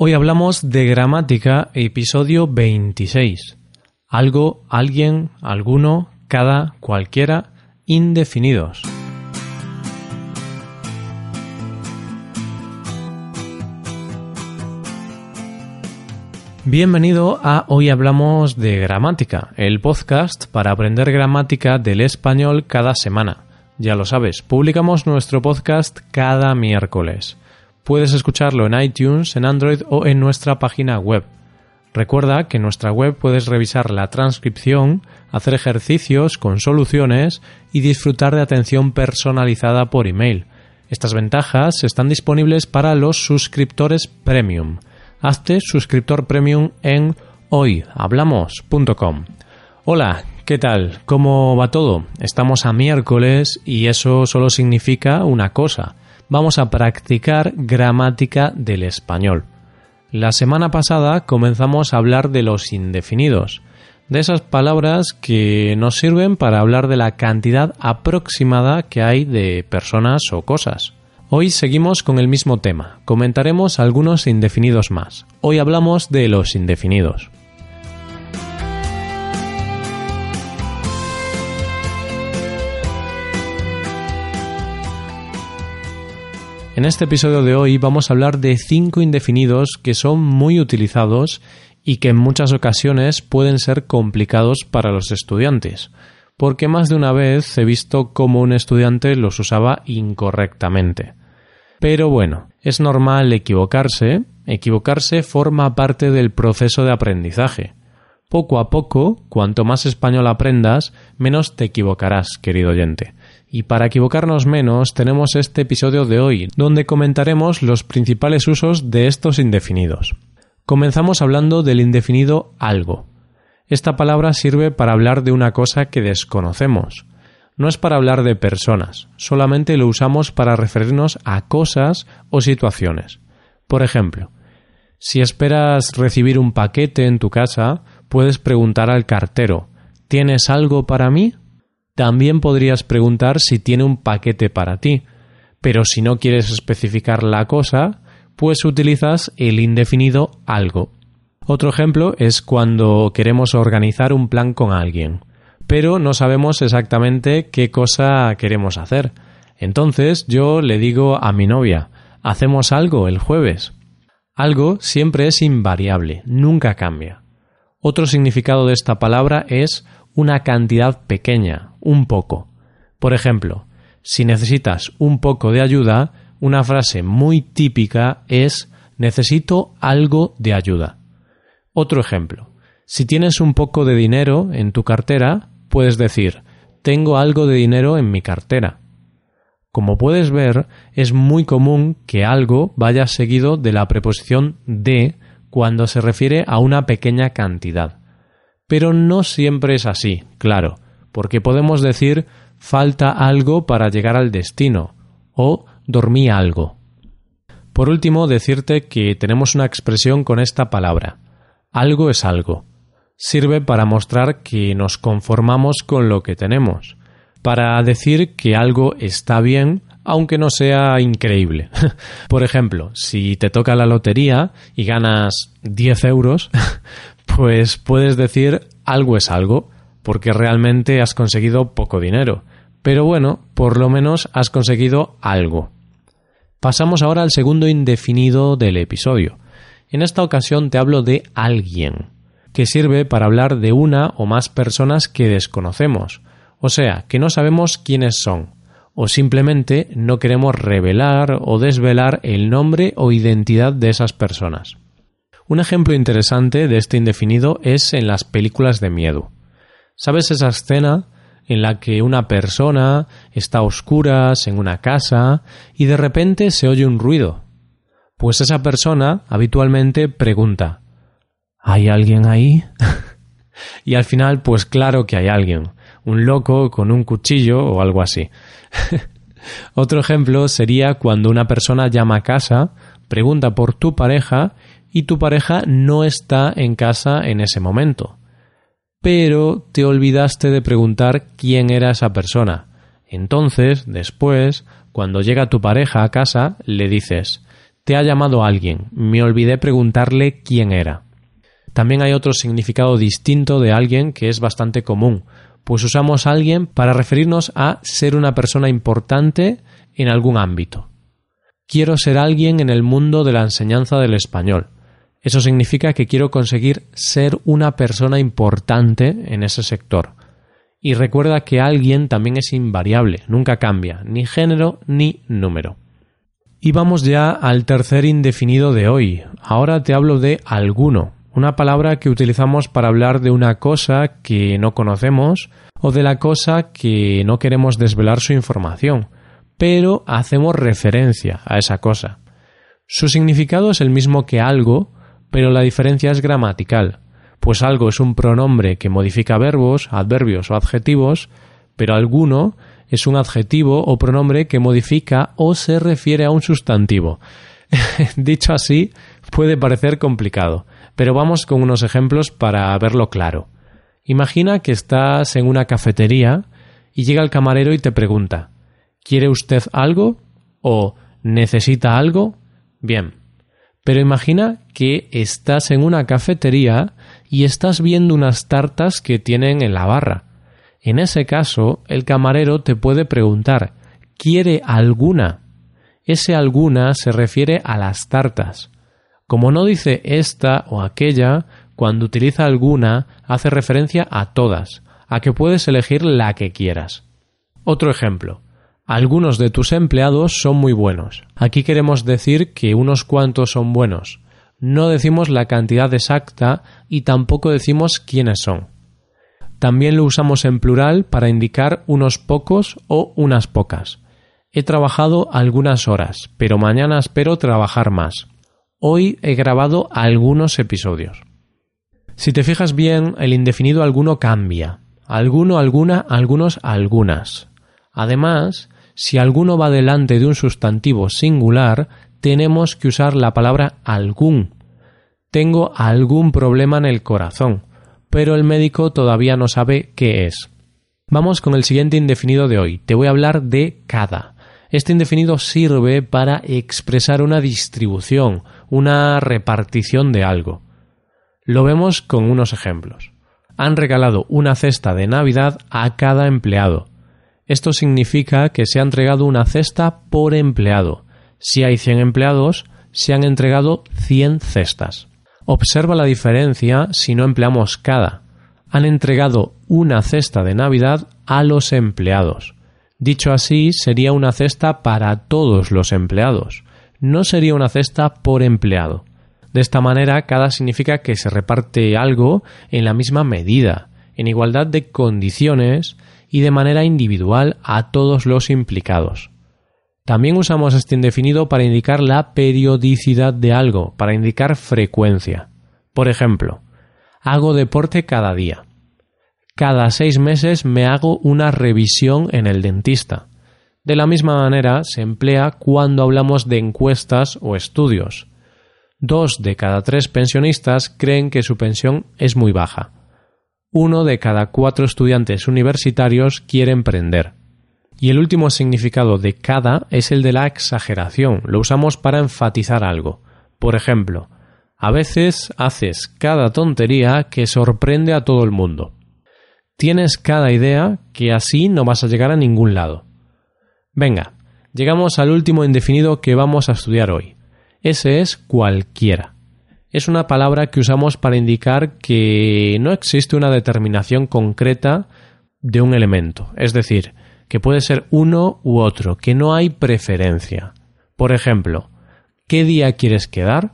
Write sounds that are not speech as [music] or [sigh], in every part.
Hoy hablamos de gramática, episodio 26. Algo, alguien, alguno, cada, cualquiera, indefinidos. Bienvenido a Hoy Hablamos de Gramática, el podcast para aprender gramática del español cada semana. Ya lo sabes, publicamos nuestro podcast cada miércoles. Puedes escucharlo en iTunes, en Android o en nuestra página web. Recuerda que en nuestra web puedes revisar la transcripción, hacer ejercicios con soluciones y disfrutar de atención personalizada por email. Estas ventajas están disponibles para los suscriptores premium. Hazte suscriptor premium en hoyhablamos.com. Hola, ¿qué tal? ¿Cómo va todo? Estamos a miércoles y eso solo significa una cosa vamos a practicar gramática del español. La semana pasada comenzamos a hablar de los indefinidos, de esas palabras que nos sirven para hablar de la cantidad aproximada que hay de personas o cosas. Hoy seguimos con el mismo tema, comentaremos algunos indefinidos más. Hoy hablamos de los indefinidos. En este episodio de hoy vamos a hablar de cinco indefinidos que son muy utilizados y que en muchas ocasiones pueden ser complicados para los estudiantes, porque más de una vez he visto cómo un estudiante los usaba incorrectamente. Pero bueno, es normal equivocarse, equivocarse forma parte del proceso de aprendizaje. Poco a poco, cuanto más español aprendas, menos te equivocarás, querido oyente. Y para equivocarnos menos tenemos este episodio de hoy, donde comentaremos los principales usos de estos indefinidos. Comenzamos hablando del indefinido algo. Esta palabra sirve para hablar de una cosa que desconocemos. No es para hablar de personas, solamente lo usamos para referirnos a cosas o situaciones. Por ejemplo, si esperas recibir un paquete en tu casa, puedes preguntar al cartero ¿Tienes algo para mí? También podrías preguntar si tiene un paquete para ti, pero si no quieres especificar la cosa, pues utilizas el indefinido algo. Otro ejemplo es cuando queremos organizar un plan con alguien, pero no sabemos exactamente qué cosa queremos hacer. Entonces yo le digo a mi novia, ¿hacemos algo el jueves? Algo siempre es invariable, nunca cambia. Otro significado de esta palabra es una cantidad pequeña, un poco. Por ejemplo, si necesitas un poco de ayuda, una frase muy típica es necesito algo de ayuda. Otro ejemplo, si tienes un poco de dinero en tu cartera, puedes decir tengo algo de dinero en mi cartera. Como puedes ver, es muy común que algo vaya seguido de la preposición de cuando se refiere a una pequeña cantidad. Pero no siempre es así, claro, porque podemos decir falta algo para llegar al destino o dormí algo. Por último, decirte que tenemos una expresión con esta palabra. Algo es algo. Sirve para mostrar que nos conformamos con lo que tenemos, para decir que algo está bien aunque no sea increíble. [laughs] Por ejemplo, si te toca la lotería y ganas 10 euros, [laughs] pues puedes decir algo es algo, porque realmente has conseguido poco dinero. Pero bueno, por lo menos has conseguido algo. Pasamos ahora al segundo indefinido del episodio. En esta ocasión te hablo de alguien, que sirve para hablar de una o más personas que desconocemos, o sea, que no sabemos quiénes son, o simplemente no queremos revelar o desvelar el nombre o identidad de esas personas. Un ejemplo interesante de este indefinido es en las películas de miedo. ¿Sabes esa escena en la que una persona está a oscuras en una casa y de repente se oye un ruido? Pues esa persona habitualmente pregunta ¿Hay alguien ahí? [laughs] y al final, pues claro que hay alguien, un loco con un cuchillo o algo así. [laughs] Otro ejemplo sería cuando una persona llama a casa, pregunta por tu pareja y tu pareja no está en casa en ese momento. Pero te olvidaste de preguntar quién era esa persona. Entonces, después, cuando llega tu pareja a casa, le dices te ha llamado alguien, me olvidé preguntarle quién era. También hay otro significado distinto de alguien que es bastante común, pues usamos alguien para referirnos a ser una persona importante en algún ámbito. Quiero ser alguien en el mundo de la enseñanza del español. Eso significa que quiero conseguir ser una persona importante en ese sector. Y recuerda que alguien también es invariable, nunca cambia, ni género ni número. Y vamos ya al tercer indefinido de hoy. Ahora te hablo de alguno, una palabra que utilizamos para hablar de una cosa que no conocemos o de la cosa que no queremos desvelar su información, pero hacemos referencia a esa cosa. Su significado es el mismo que algo, pero la diferencia es gramatical, pues algo es un pronombre que modifica verbos, adverbios o adjetivos, pero alguno es un adjetivo o pronombre que modifica o se refiere a un sustantivo. [laughs] Dicho así, puede parecer complicado, pero vamos con unos ejemplos para verlo claro. Imagina que estás en una cafetería y llega el camarero y te pregunta ¿Quiere usted algo? o ¿necesita algo? Bien, pero imagina que estás en una cafetería y estás viendo unas tartas que tienen en la barra. En ese caso, el camarero te puede preguntar ¿Quiere alguna? Ese alguna se refiere a las tartas. Como no dice esta o aquella, cuando utiliza alguna hace referencia a todas, a que puedes elegir la que quieras. Otro ejemplo. Algunos de tus empleados son muy buenos. Aquí queremos decir que unos cuantos son buenos. No decimos la cantidad exacta y tampoco decimos quiénes son. También lo usamos en plural para indicar unos pocos o unas pocas. He trabajado algunas horas, pero mañana espero trabajar más. Hoy he grabado algunos episodios. Si te fijas bien, el indefinido alguno cambia. Alguno, alguna, algunos, algunas. Además, si alguno va delante de un sustantivo singular, tenemos que usar la palabra algún. Tengo algún problema en el corazón, pero el médico todavía no sabe qué es. Vamos con el siguiente indefinido de hoy. Te voy a hablar de cada. Este indefinido sirve para expresar una distribución, una repartición de algo. Lo vemos con unos ejemplos. Han regalado una cesta de Navidad a cada empleado. Esto significa que se ha entregado una cesta por empleado. Si hay 100 empleados, se han entregado 100 cestas. Observa la diferencia si no empleamos cada. Han entregado una cesta de Navidad a los empleados. Dicho así, sería una cesta para todos los empleados. No sería una cesta por empleado. De esta manera, cada significa que se reparte algo en la misma medida, en igualdad de condiciones y de manera individual a todos los implicados. También usamos este indefinido para indicar la periodicidad de algo, para indicar frecuencia. Por ejemplo, hago deporte cada día. Cada seis meses me hago una revisión en el dentista. De la misma manera se emplea cuando hablamos de encuestas o estudios. Dos de cada tres pensionistas creen que su pensión es muy baja uno de cada cuatro estudiantes universitarios quiere emprender. Y el último significado de cada es el de la exageración. Lo usamos para enfatizar algo. Por ejemplo, a veces haces cada tontería que sorprende a todo el mundo. Tienes cada idea que así no vas a llegar a ningún lado. Venga, llegamos al último indefinido que vamos a estudiar hoy. Ese es cualquiera es una palabra que usamos para indicar que no existe una determinación concreta de un elemento, es decir, que puede ser uno u otro, que no hay preferencia. Por ejemplo, ¿qué día quieres quedar?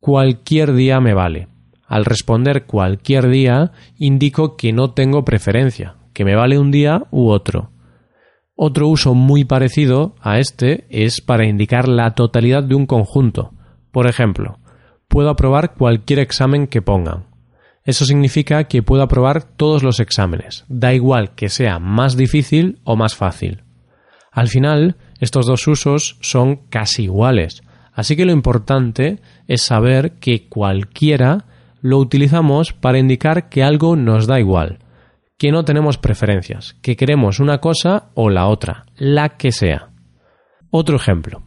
Cualquier día me vale. Al responder cualquier día, indico que no tengo preferencia, que me vale un día u otro. Otro uso muy parecido a este es para indicar la totalidad de un conjunto. Por ejemplo, puedo aprobar cualquier examen que pongan. Eso significa que puedo aprobar todos los exámenes, da igual que sea más difícil o más fácil. Al final, estos dos usos son casi iguales, así que lo importante es saber que cualquiera lo utilizamos para indicar que algo nos da igual, que no tenemos preferencias, que queremos una cosa o la otra, la que sea. Otro ejemplo.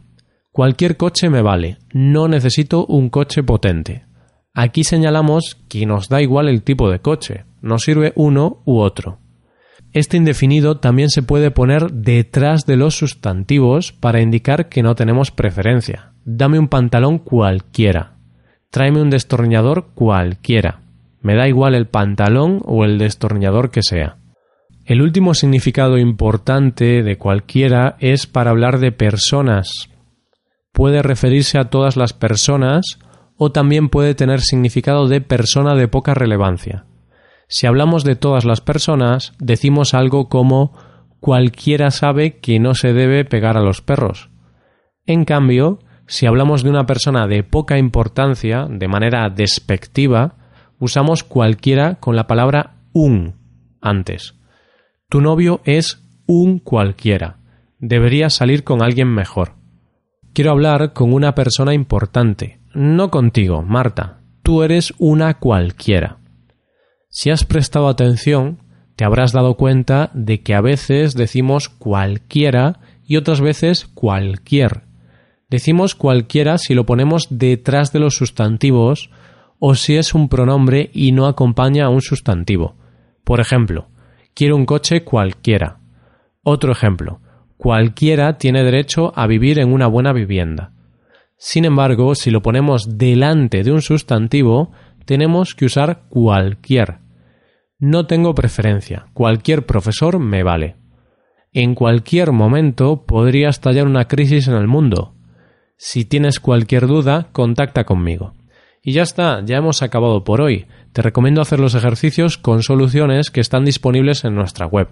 Cualquier coche me vale, no necesito un coche potente. Aquí señalamos que nos da igual el tipo de coche, nos sirve uno u otro. Este indefinido también se puede poner detrás de los sustantivos para indicar que no tenemos preferencia. Dame un pantalón cualquiera. Tráeme un destornillador cualquiera. Me da igual el pantalón o el destornillador que sea. El último significado importante de cualquiera es para hablar de personas. Puede referirse a todas las personas o también puede tener significado de persona de poca relevancia. Si hablamos de todas las personas, decimos algo como cualquiera sabe que no se debe pegar a los perros. En cambio, si hablamos de una persona de poca importancia, de manera despectiva, usamos cualquiera con la palabra un antes. Tu novio es un cualquiera. Deberías salir con alguien mejor. Quiero hablar con una persona importante. No contigo, Marta. Tú eres una cualquiera. Si has prestado atención, te habrás dado cuenta de que a veces decimos cualquiera y otras veces cualquier. Decimos cualquiera si lo ponemos detrás de los sustantivos o si es un pronombre y no acompaña a un sustantivo. Por ejemplo, Quiero un coche cualquiera. Otro ejemplo. Cualquiera tiene derecho a vivir en una buena vivienda. Sin embargo, si lo ponemos delante de un sustantivo, tenemos que usar cualquier. No tengo preferencia. Cualquier profesor me vale. En cualquier momento podría estallar una crisis en el mundo. Si tienes cualquier duda, contacta conmigo. Y ya está, ya hemos acabado por hoy. Te recomiendo hacer los ejercicios con soluciones que están disponibles en nuestra web.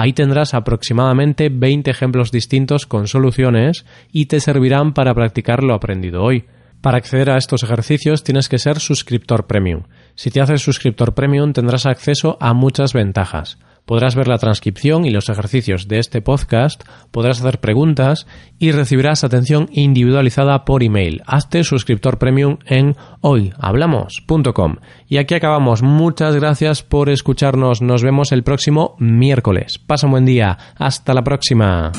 Ahí tendrás aproximadamente 20 ejemplos distintos con soluciones y te servirán para practicar lo aprendido hoy. Para acceder a estos ejercicios tienes que ser suscriptor premium. Si te haces suscriptor premium tendrás acceso a muchas ventajas podrás ver la transcripción y los ejercicios de este podcast, podrás hacer preguntas y recibirás atención individualizada por email. Hazte suscriptor premium en hoyhablamos.com. Y aquí acabamos. Muchas gracias por escucharnos. Nos vemos el próximo miércoles. Pasa un buen día. Hasta la próxima.